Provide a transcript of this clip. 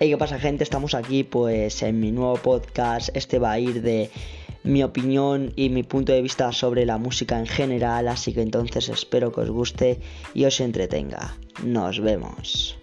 Hey, ¿qué pasa gente? Estamos aquí pues en mi nuevo podcast. Este va a ir de mi opinión y mi punto de vista sobre la música en general, así que entonces espero que os guste y os entretenga. Nos vemos.